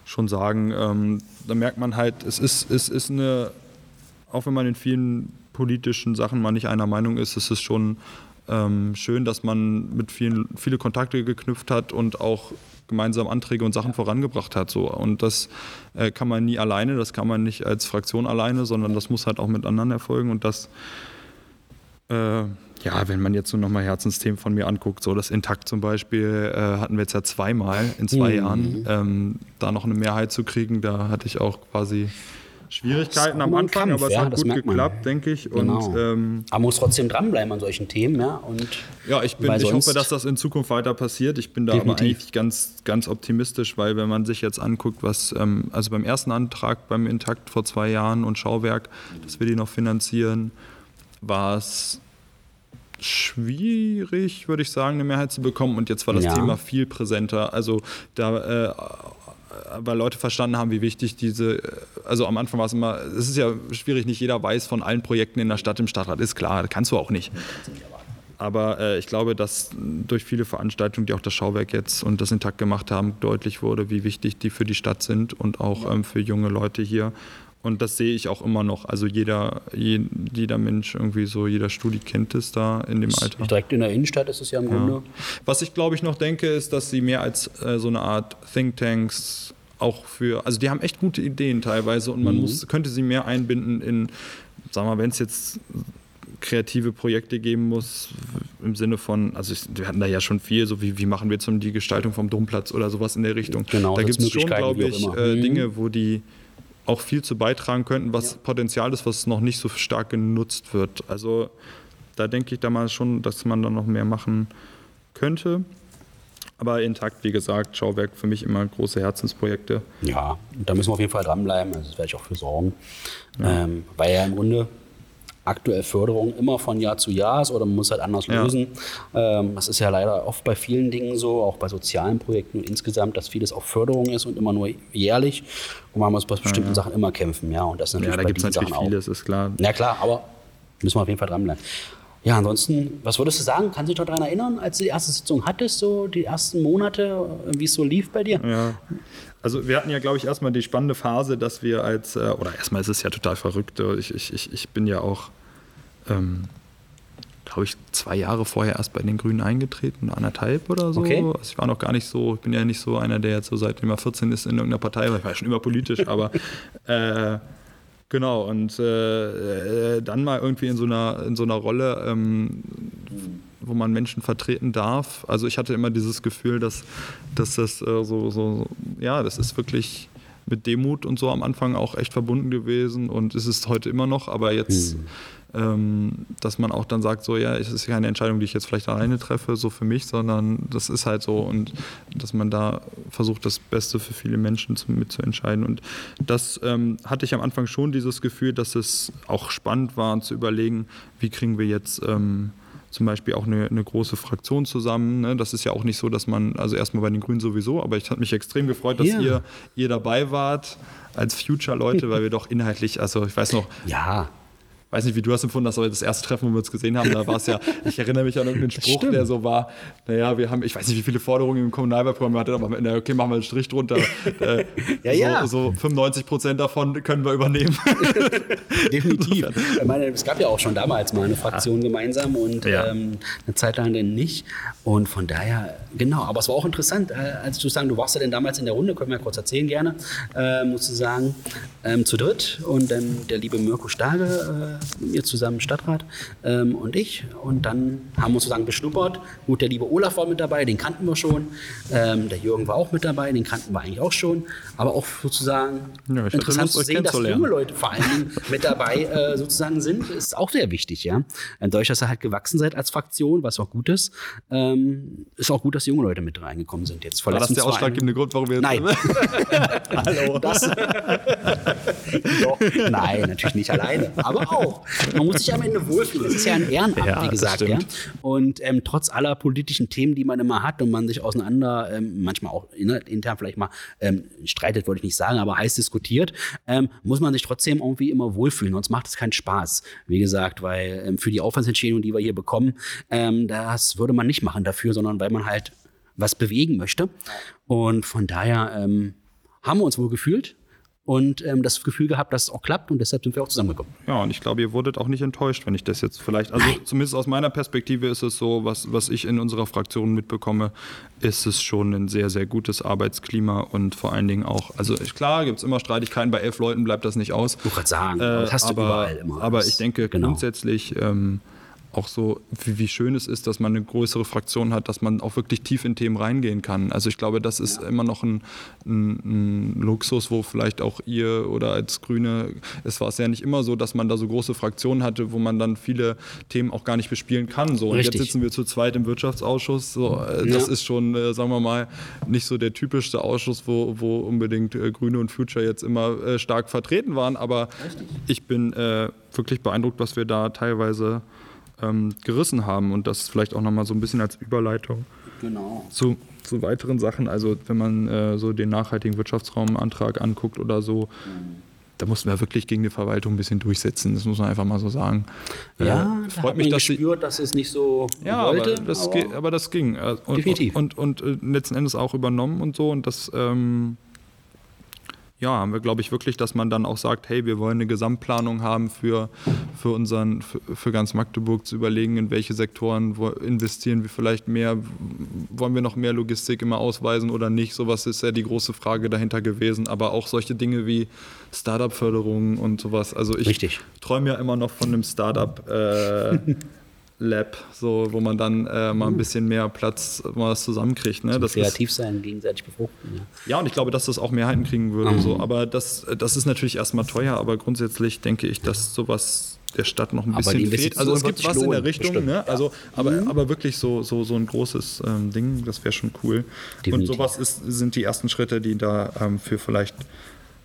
schon sagen. Ähm, da merkt man halt, es ist, es ist eine, auch wenn man in vielen politischen Sachen mal nicht einer Meinung ist, ist es schon ähm, schön, dass man mit vielen viele Kontakte geknüpft hat und auch gemeinsam Anträge und Sachen vorangebracht hat. So. Und das äh, kann man nie alleine, das kann man nicht als Fraktion alleine, sondern das muss halt auch mit anderen erfolgen und das äh, ja, wenn man jetzt so nochmal Herzensthemen von mir anguckt, so das Intakt zum Beispiel, äh, hatten wir jetzt ja zweimal in zwei mhm. Jahren, ähm, da noch eine Mehrheit zu kriegen, da hatte ich auch quasi Schwierigkeiten am Anfang, Kampf, aber es ja, hat gut geklappt, denke ich.
Genau. Und, ähm, aber man muss trotzdem dranbleiben an solchen Themen, ja. Und
ja, ich, bin, ich hoffe, dass das in Zukunft weiter passiert. Ich bin da definitiv. aber eigentlich ganz, ganz optimistisch, weil wenn man sich jetzt anguckt, was, ähm, also beim ersten Antrag beim Intakt vor zwei Jahren und Schauwerk, dass wir die noch finanzieren, war es schwierig, würde ich sagen, eine Mehrheit zu bekommen. Und jetzt war das
Ja.
Thema viel präsenter. Also da, äh, weil Leute verstanden haben, wie wichtig diese, also am Anfang war es immer, es ist ja schwierig, nicht jeder weiß von allen Projekten in der Stadt im Stadtrat, ist klar, kannst du auch nicht. Aber äh, ich glaube, dass durch viele Veranstaltungen, die auch das Schauwerk jetzt und das intakt gemacht haben, deutlich wurde, wie wichtig die für die Stadt sind und auch ähm, für junge Leute hier. Und das sehe ich auch immer noch. Also jeder, je, jeder Mensch, irgendwie so, jeder Studi kennt es da in dem Alter.
Direkt in der Innenstadt ist es ja im Grunde.
Was ich glaube ich noch denke, ist, dass sie mehr als äh, so eine Art Thinktanks auch für, also die haben echt gute Ideen teilweise und man muss, könnte sie mehr einbinden in, sagen wir mal, wenn es jetzt kreative Projekte geben muss, im Sinne von, also ich, wir hatten da ja schon viel, so wie, wie machen wir jetzt die Gestaltung vom Domplatz oder sowas in der Richtung.
Genau,
da gibt es schon, glaube ich, äh,
Mhm.
Dinge, wo die auch viel zu beitragen könnten, was Potenzial ist, was noch nicht so stark genutzt wird. Also da denke ich damals schon, dass man da noch mehr machen könnte. Aber intakt, wie gesagt, Schauwerk für mich immer große Herzensprojekte.
Ja, da müssen wir auf jeden Fall dranbleiben. Also das werde ich auch für sorgen. Ähm, weil ja im Grunde aktuell Förderung immer von Jahr zu Jahr ist oder man muss halt anders
Ja.
lösen. Ähm, das ist ja leider oft bei vielen Dingen so, auch bei sozialen Projekten insgesamt, dass vieles auch Förderung ist und immer nur jährlich. Und man muss bei bestimmten Sachen immer kämpfen. Ja, und das ist natürlich
Ja, da
bei
gibt es natürlich
Sachen auch.
vieles, ist klar.
Ja klar, aber müssen wir auf jeden Fall dranbleiben. Ja, ansonsten, was würdest du sagen? Kannst du dich noch daran erinnern, als du die erste Sitzung hattest, so die ersten Monate, wie es so lief bei dir?
Ja. Also wir hatten ja, glaube ich, erstmal die spannende Phase, dass wir als, äh, oder erstmal ist es ja total verrückt. ich, ich, ich bin ja auch, ähm, glaube ich, zwei Jahre vorher erst bei den Grünen eingetreten, anderthalb oder so.
Okay.
Also ich war noch gar nicht so, ich bin ja nicht so einer, der jetzt so seitdem er 14 ist in irgendeiner Partei, weil ich war schon immer politisch, aber äh, genau, und äh, äh, dann mal irgendwie in so einer, in so einer Rolle, ähm, wo man Menschen vertreten darf. Also ich hatte immer dieses Gefühl, dass, dass das äh, so, so, ja, das ist wirklich mit Demut und so am Anfang auch echt verbunden gewesen und es ist heute immer noch, aber jetzt, ähm, dass man auch dann sagt, so ja, es ist keine Entscheidung, die ich jetzt vielleicht alleine treffe, so für mich, sondern das ist halt so und dass man da versucht, das Beste für viele Menschen zu, mitzuentscheiden. Und das ähm, hatte ich am Anfang schon dieses Gefühl, dass es auch spannend war zu überlegen, wie kriegen wir jetzt ähm, zum Beispiel auch eine, eine große Fraktion zusammen. Ne? Das ist ja auch nicht so, dass man, also erstmal bei den Grünen sowieso, aber ich habe mich extrem gefreut, dass
Ja.
ihr, ihr dabei wart als Future-Leute, weil wir doch inhaltlich, also ich weiß noch,
Ja,
weiß nicht, wie du das empfunden hast, aber das erste Treffen, wo wir uns gesehen haben, da war es ja, ich erinnere mich an irgendeinen Spruch,
Stimmt.
der so war, naja, wir haben, ich weiß nicht, wie viele Forderungen im Kommunalwahlprogramm wir hatten, aber am Ende, okay, machen wir einen Strich drunter. Äh,
Ja, ja.
So, so 95 Prozent davon können wir übernehmen.
definitiv. ich meine, es gab ja auch schon damals mal eine Fraktion gemeinsam und
Ja.
ähm, eine Zeit lang dann nicht. Und von daher, genau, aber es war auch interessant, äh, als du sagen, du warst ja denn damals in der Runde, können wir ja kurz erzählen gerne, ähm, sozusagen ähm, zu dritt und dann der liebe Mirko Starge, mir zusammen Stadtrat ähm, und ich. Und dann haben wir uns sozusagen beschnuppert. Gut, der liebe Olaf war mit dabei, den kannten wir schon. Ähm, der Jürgen war auch mit dabei, den kannten wir eigentlich auch schon. Aber auch sozusagen
Ja,
interessant zu sehen, dass junge Leute vor allen Dingen mit dabei äh, sozusagen sind, ist auch sehr wichtig, ja. Äh, Dadurch, dass ihr halt gewachsen seid als Fraktion, was auch gut ist, ähm, ist auch gut, dass junge Leute mit reingekommen sind. Jetzt
War das der ausschlaggebende Grund, warum wir jetzt
Nein.
Hallo.
Das, Doch, nein, natürlich nicht alleine, aber auch. Man muss sich am Ende wohlfühlen. Es ist ja ein Ehrenamt,
Ja,
wie
das
gesagt. Ja. Und ähm, trotz aller politischen Themen, die man immer hat und man sich auseinander, ähm, manchmal auch intern vielleicht mal ähm, streitet, wollte ich nicht sagen, aber heiß diskutiert, ähm, muss man sich trotzdem irgendwie immer wohlfühlen. Sonst macht es keinen Spaß, wie gesagt, weil ähm, für die Aufwandsentschädigung, die wir hier bekommen, ähm, das würde man nicht machen dafür, sondern weil man halt was bewegen möchte. Und von daher haben wir uns wohl gefühlt und ähm, das Gefühl gehabt, dass es auch klappt und deshalb sind wir auch zusammengekommen.
Ja, und ich glaube, ihr wurdet auch nicht enttäuscht, wenn ich das jetzt vielleicht, also zumindest aus meiner Perspektive ist es so, was, was ich in unserer Fraktion mitbekomme, ist es schon ein sehr, sehr gutes Arbeitsklima und vor allen Dingen auch, also klar, gibt es immer Streitigkeiten, bei elf Leuten bleibt das nicht aus.
Ich wollte gerade sagen, aber das hast du
aber,
überall immer.
Aber ich denke
genau.
grundsätzlich ähm, auch so, wie, wie schön es ist, dass man eine größere Fraktion hat, dass man auch wirklich tief in Themen reingehen kann. Also ich glaube, das ist immer noch ein, ein, ein Luxus, wo vielleicht auch ihr oder als Grüne, es war es ja nicht immer so, dass man da so große Fraktionen hatte, wo man dann viele Themen auch gar nicht bespielen kann. So. Und
Richtig.
jetzt sitzen wir zu zweit im Wirtschaftsausschuss. So, äh, das
Ja.
ist schon, äh, sagen wir mal, nicht so der typischste Ausschuss, wo, wo unbedingt äh, Grüne und Future jetzt immer äh, stark vertreten waren. Aber ich bin äh, wirklich beeindruckt, was wir da teilweise ähm, gerissen haben. Und das vielleicht auch nochmal so ein bisschen als Überleitung
Genau.
zu, zu weiteren Sachen. Also wenn man äh, so den nachhaltigen Wirtschaftsraumantrag anguckt oder so, da mussten wir wirklich gegen die Verwaltung ein bisschen durchsetzen. Das muss man einfach mal so sagen.
Ja,
Äh, freut
hat
mich, dass
gespürt, dass es nicht so
ja,
wollte.
aber, das
aber
aber das ging. Äh, Und,
Definitiv.
Und, und, äh, letzten Endes auch übernommen und so. Und das, ähm, ja, haben wir, glaube ich, wirklich, dass man dann auch sagt, hey, wir wollen eine Gesamtplanung haben für, für unseren, für, für ganz Magdeburg zu überlegen, in welche Sektoren investieren wir vielleicht mehr, wollen wir noch mehr Logistik immer ausweisen oder nicht. Sowas ist ja die große Frage dahinter gewesen. Aber auch solche Dinge wie Startup-Förderung und sowas. Also ich
Richtig.
träume ja immer noch von einem Startup. Äh, Lab, so, wo man dann äh, mal ein bisschen mehr Platz mal was zusammenkriegt. Ne? Das ist,
kreativ sein, gegenseitig befruchten. Ja.
ja, und ich glaube, dass das auch Mehrheiten kriegen würde. So. Aber das, das ist natürlich erstmal teuer, aber grundsätzlich denke ich, dass sowas der Stadt noch ein bisschen fehlt. Also es gibt was in der Richtung,
bestimmt,
ne?
ja.
also, aber, aber wirklich so, so, so ein großes ähm, Ding, das wäre schon cool.
Definitiv.
Und sowas ist, sind die ersten Schritte, die da ähm, für vielleicht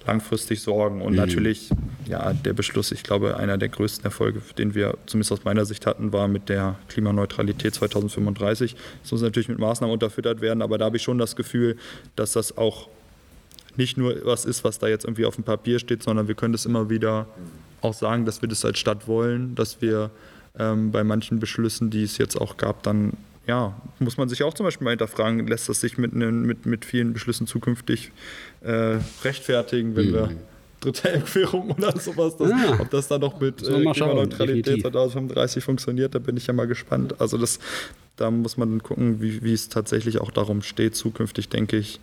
langfristig sorgen.
Mhm.
Und natürlich, ja, der Beschluss, ich glaube, einer der größten Erfolge, den wir zumindest aus meiner Sicht hatten, war mit der Klimaneutralität 2035. Das muss natürlich mit Maßnahmen unterfüttert werden, aber da habe ich schon das Gefühl, dass das auch nicht nur was ist, was da jetzt irgendwie auf dem Papier steht, sondern wir können das immer wieder auch sagen, dass wir das als Stadt wollen, dass wir ähm, bei manchen Beschlüssen, die es jetzt auch gab, dann ja, muss man sich auch zum Beispiel mal hinterfragen, lässt das sich mit, mit, mit vielen Beschlüssen zukünftig äh, rechtfertigen, wenn wir dritte Empfehlung oder sowas, das,
Ah.
ob das dann noch mit äh, Klimaneutralität
definitiv.
2035 funktioniert, da bin ich ja mal gespannt. Also das, da muss man dann gucken, wie, wie es tatsächlich auch darum steht, zukünftig, denke ich,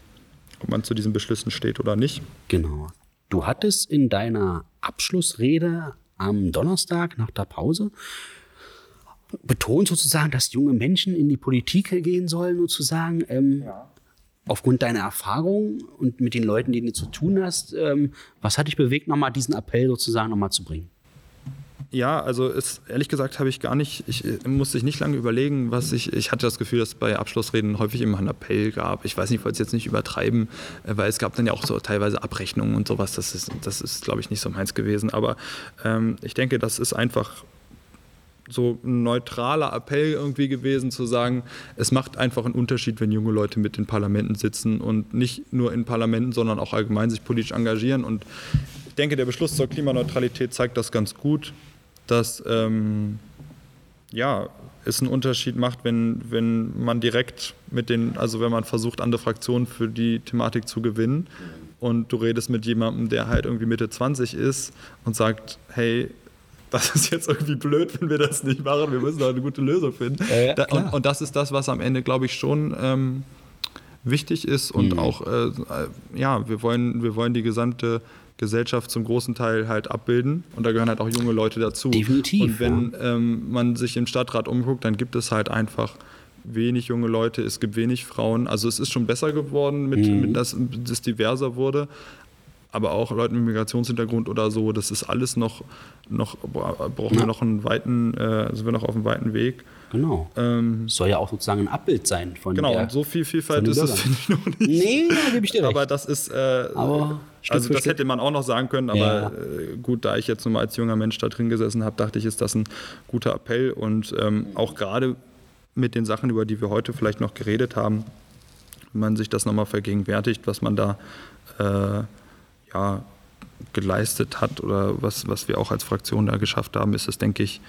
ob man zu diesen Beschlüssen steht oder nicht.
Genau. Du hattest in deiner Abschlussrede am Donnerstag nach der Pause betont sozusagen, dass junge Menschen in die Politik gehen sollen, sozusagen. Ähm, Aufgrund deiner Erfahrung und mit den Leuten, denen du zu tun hast, ähm, was hat dich bewegt, nochmal diesen Appell sozusagen nochmal zu bringen?
Ja, also ist, ehrlich gesagt habe ich gar nicht, ich äh, musste ich nicht lange überlegen, was ich, ich hatte das Gefühl, dass es bei Abschlussreden häufig immer einen Appell gab. Ich weiß nicht, ich wollte es jetzt nicht übertreiben, äh, weil es gab dann ja auch so teilweise Abrechnungen und sowas, das ist, das ist glaube ich, nicht so meins gewesen. Aber ähm, ich denke, das ist einfach so ein neutraler Appell irgendwie gewesen, zu sagen, es macht einfach einen Unterschied, wenn junge Leute mit in Parlamenten sitzen und nicht nur in Parlamenten, sondern auch allgemein sich politisch engagieren. Und ich denke, der Beschluss zur Klimaneutralität zeigt das ganz gut, dass ähm, ja, es einen Unterschied macht, wenn, wenn man direkt mit den, also wenn man versucht, andere Fraktionen für die Thematik zu gewinnen und du redest mit jemandem, der halt irgendwie Mitte 20 ist und sagt, hey, das ist jetzt irgendwie blöd, wenn wir das nicht machen, wir müssen da eine gute Lösung finden.
Ja, ja,
da, und, und das ist das, was am Ende, glaube ich, schon ähm, wichtig ist und
Mhm.
auch, äh, äh, ja, wir wollen, wir wollen die gesamte Gesellschaft zum großen Teil halt abbilden und da gehören halt auch junge Leute dazu.
Definitiv,
Und wenn ähm, man sich im Stadtrat umguckt, dann gibt es halt einfach wenig junge Leute, es gibt wenig Frauen. Also es ist schon besser geworden, mit,
Mhm.
mit dass es diverser wurde. Aber auch Leute mit Migrationshintergrund oder so, das ist alles noch, noch brauchen wir
Ja.
noch einen weiten, äh, sind wir noch auf einem weiten Weg.
Genau.
Ähm,
Soll ja auch sozusagen ein Abbild sein von
genau,
der.
und so viel Vielfalt ist es, finde ich, noch nicht.
nee, da gebe ich dir recht.
Aber das ist, äh,
Aber Stück
also das hätte man auch noch sagen können, aber
Ja.
äh, gut, da ich jetzt nur mal als junger Mensch da drin gesessen habe, dachte ich, ist das ein guter Appell und ähm, auch gerade mit den Sachen, über die wir heute vielleicht noch geredet haben, wenn man sich das nochmal vergegenwärtigt, was man da äh, ja, geleistet hat oder was, was wir auch als Fraktion da geschafft haben, ist es, denke ich,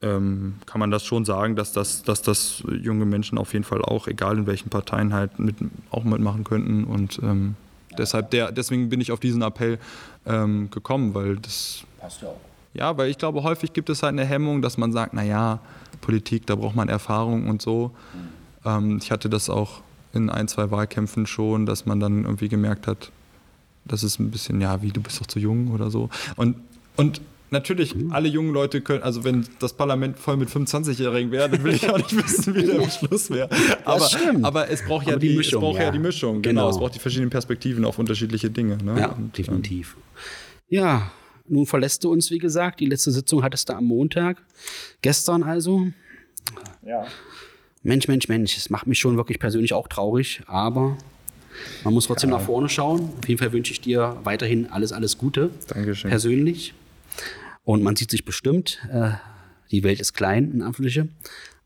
ähm, kann man das schon sagen, dass das, dass das junge Menschen auf jeden Fall auch, egal in welchen Parteien halt mit, auch mitmachen könnten. Und ähm, deshalb der, deswegen bin ich auf diesen Appell ähm, gekommen, weil das
Passt ja auch.
ja, weil ich glaube, häufig gibt es halt eine Hemmung, dass man sagt, naja, Politik, da braucht man Erfahrung und so. Ähm, ich hatte das auch in ein, zwei Wahlkämpfen schon, dass man dann irgendwie gemerkt hat, das ist ein bisschen, ja, wie, du bist doch zu jung oder so. Und, und natürlich, alle jungen Leute können, also wenn das Parlament voll mit 25-Jährigen wäre, dann will ich auch nicht wissen, wie der Beschluss wäre. Aber, aber es braucht ja
Aber die
die,
Mischung,
es braucht ja.
ja.
die Mischung,
Genau.
genau. Es braucht die verschiedenen Perspektiven auf unterschiedliche Dinge. Ne?
Ja,
Und, ähm,
definitiv. Ja, nun verlässt du uns, wie gesagt. Die letzte Sitzung hattest du am Montag. Gestern also.
ja.
Mensch, Mensch, Mensch. Es macht mich schon wirklich persönlich auch traurig, aber man muss trotzdem nach vorne schauen. Auf jeden Fall wünsche ich dir weiterhin alles, alles Gute.
Dankeschön.
Persönlich. Und man sieht sich bestimmt. Äh, Die Welt ist klein, in Anführungsstrichen.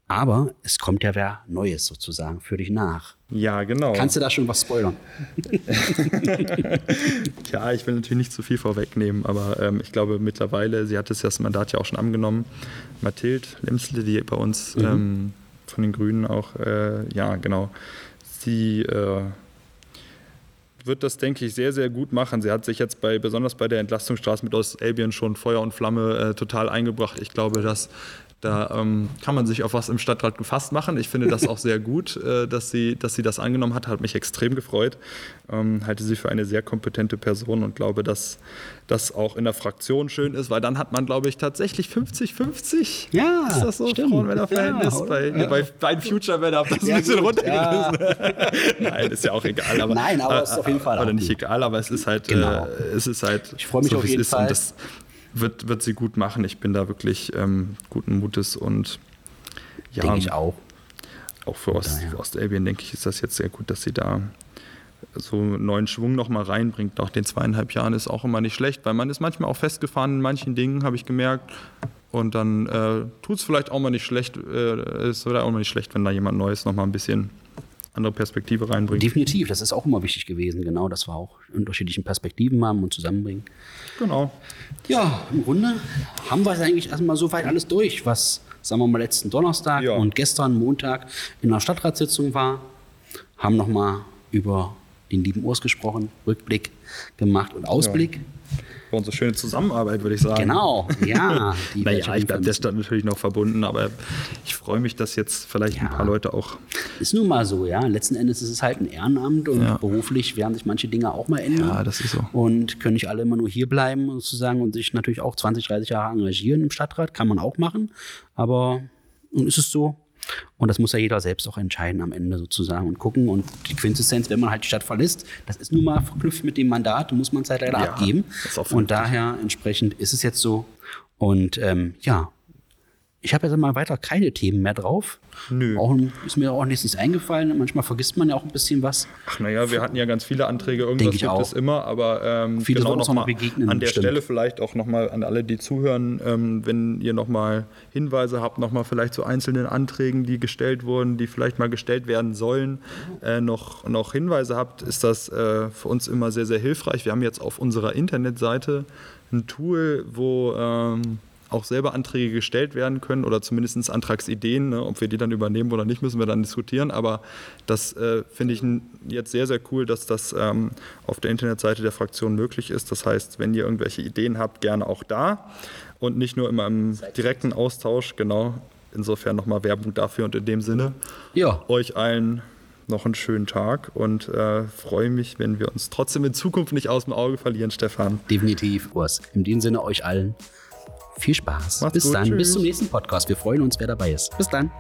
Aber es kommt ja wer Neues sozusagen für dich nach.
Ja, genau.
Kannst du da schon was spoilern?
ja, ich will natürlich nicht zu viel vorwegnehmen, aber ähm, ich glaube mittlerweile, sie hat es ja das Mandat ja auch schon angenommen. Mathilde Lemsle, die bei uns mhm. ähm, von den Grünen auch, äh, ja, genau, sie äh, wird das, denke ich, sehr, sehr gut machen. Sie hat sich jetzt bei, besonders bei der Entlastungsstraße mit Ostelbien schon Feuer und Flamme äh, total eingebracht. Ich glaube, dass da ähm, kann man sich auf was im Stadtrat gefasst machen. Ich finde das auch sehr gut, äh, dass, sie, dass sie das angenommen hat. Hat mich extrem gefreut. Ähm, halte sie für eine sehr kompetente Person und glaube, dass das auch in der Fraktion schön ist, weil dann hat man, glaube ich, tatsächlich 50-50.
Ja,
ist das so Frauenmännerverhältnis? Ja, bei, ja. bei, bei Future Männer das ja, ein bisschen runtergerissen. Ja. Nein, ist ja auch egal. Aber,
Nein, aber es ist auf jeden Fall.
Oder nicht egal, aber es ist halt.
Genau.
Äh, es ist halt.
Ich freue mich so, auf jeden Fall.
Das, wird, wird sie gut machen. Ich bin da wirklich ähm, guten Mutes und
ja. Denke ich auch.
Auch für Ost, Ostelbien, denke ich, ist das jetzt sehr gut, dass sie da so einen neuen Schwung nochmal reinbringt. Nach den zweieinhalb Jahren ist auch immer nicht schlecht, weil man ist manchmal auch festgefahren in manchen Dingen, habe ich gemerkt. Und dann äh, tut es vielleicht auch mal nicht schlecht, äh, ist auch mal nicht schlecht, wenn da jemand Neues nochmal ein bisschen andere Perspektive reinbringt.
Definitiv, das ist auch immer wichtig gewesen, genau, dass wir auch unterschiedliche Perspektiven haben und zusammenbringen.
Genau.
Ja, im Grunde haben wir es eigentlich erstmal so weit alles durch, was, sagen wir mal, letzten Donnerstag ja. und gestern Montag in der Stadtratssitzung war. Haben nochmal über den lieben Urs gesprochen, Rückblick gemacht und Ausblick. Ja
war unsere schöne Zusammenarbeit, würde ich sagen.
Genau, ja.
naja, ich bleibe der Stadt natürlich noch verbunden, aber ich freue mich, dass jetzt vielleicht ja. ein paar Leute auch.
Ist nun mal so, ja. Letzten Endes ist es halt ein Ehrenamt und ja. beruflich werden sich manche Dinge auch mal ändern.
Ja, das ist so.
Und können nicht alle immer nur hier bleiben sozusagen und sich natürlich auch 20, 30 Jahre engagieren im Stadtrat, kann man auch machen. Aber nun ist es so, und das muss ja jeder selbst auch entscheiden am Ende sozusagen und gucken. Und die Quintessenz, wenn man halt die Stadt verlässt, das ist nun mal verknüpft mit dem Mandat, muss man es halt leider ja, abgeben. Und daher entsprechend ist es jetzt so. Und ähm, ja, ich habe jetzt mal weiter keine Themen mehr drauf.
Nö.
Auch, ist mir auch nichts eingefallen. Manchmal vergisst man ja auch ein bisschen was.
Ach naja, wir hatten ja ganz viele Anträge, irgendwas gibt auch. es immer, aber ähm,
viele genau noch mal begegnen.
An der bestimmt. Stelle vielleicht auch nochmal an alle, die zuhören, ähm, wenn ihr nochmal Hinweise habt, nochmal vielleicht zu einzelnen Anträgen, die gestellt wurden, die vielleicht mal gestellt werden sollen, äh, noch, noch Hinweise habt, ist das äh, für uns immer sehr, sehr hilfreich. Wir haben jetzt auf unserer Internetseite ein Tool, wo ähm, auch selber Anträge gestellt werden können oder zumindest Antragsideen. Ne? Ob wir die dann übernehmen oder nicht, müssen wir dann diskutieren. Aber das äh, finde ich jetzt sehr, sehr cool, dass das ähm, auf der Internetseite der Fraktion möglich ist. Das heißt, wenn ihr irgendwelche Ideen habt, gerne auch da und nicht nur immer im direkten Austausch. Genau. Insofern nochmal Werbung dafür und in dem Sinne
ja.
euch allen noch einen schönen Tag und äh, freue mich, wenn wir uns trotzdem in Zukunft nicht aus dem Auge verlieren, Stefan.
Definitiv, Urs. In dem Sinne euch allen viel Spaß.
Macht's
bis
gut,
dann.
Tschüss.
Bis zum nächsten Podcast. Wir freuen uns, wer dabei ist. Bis dann.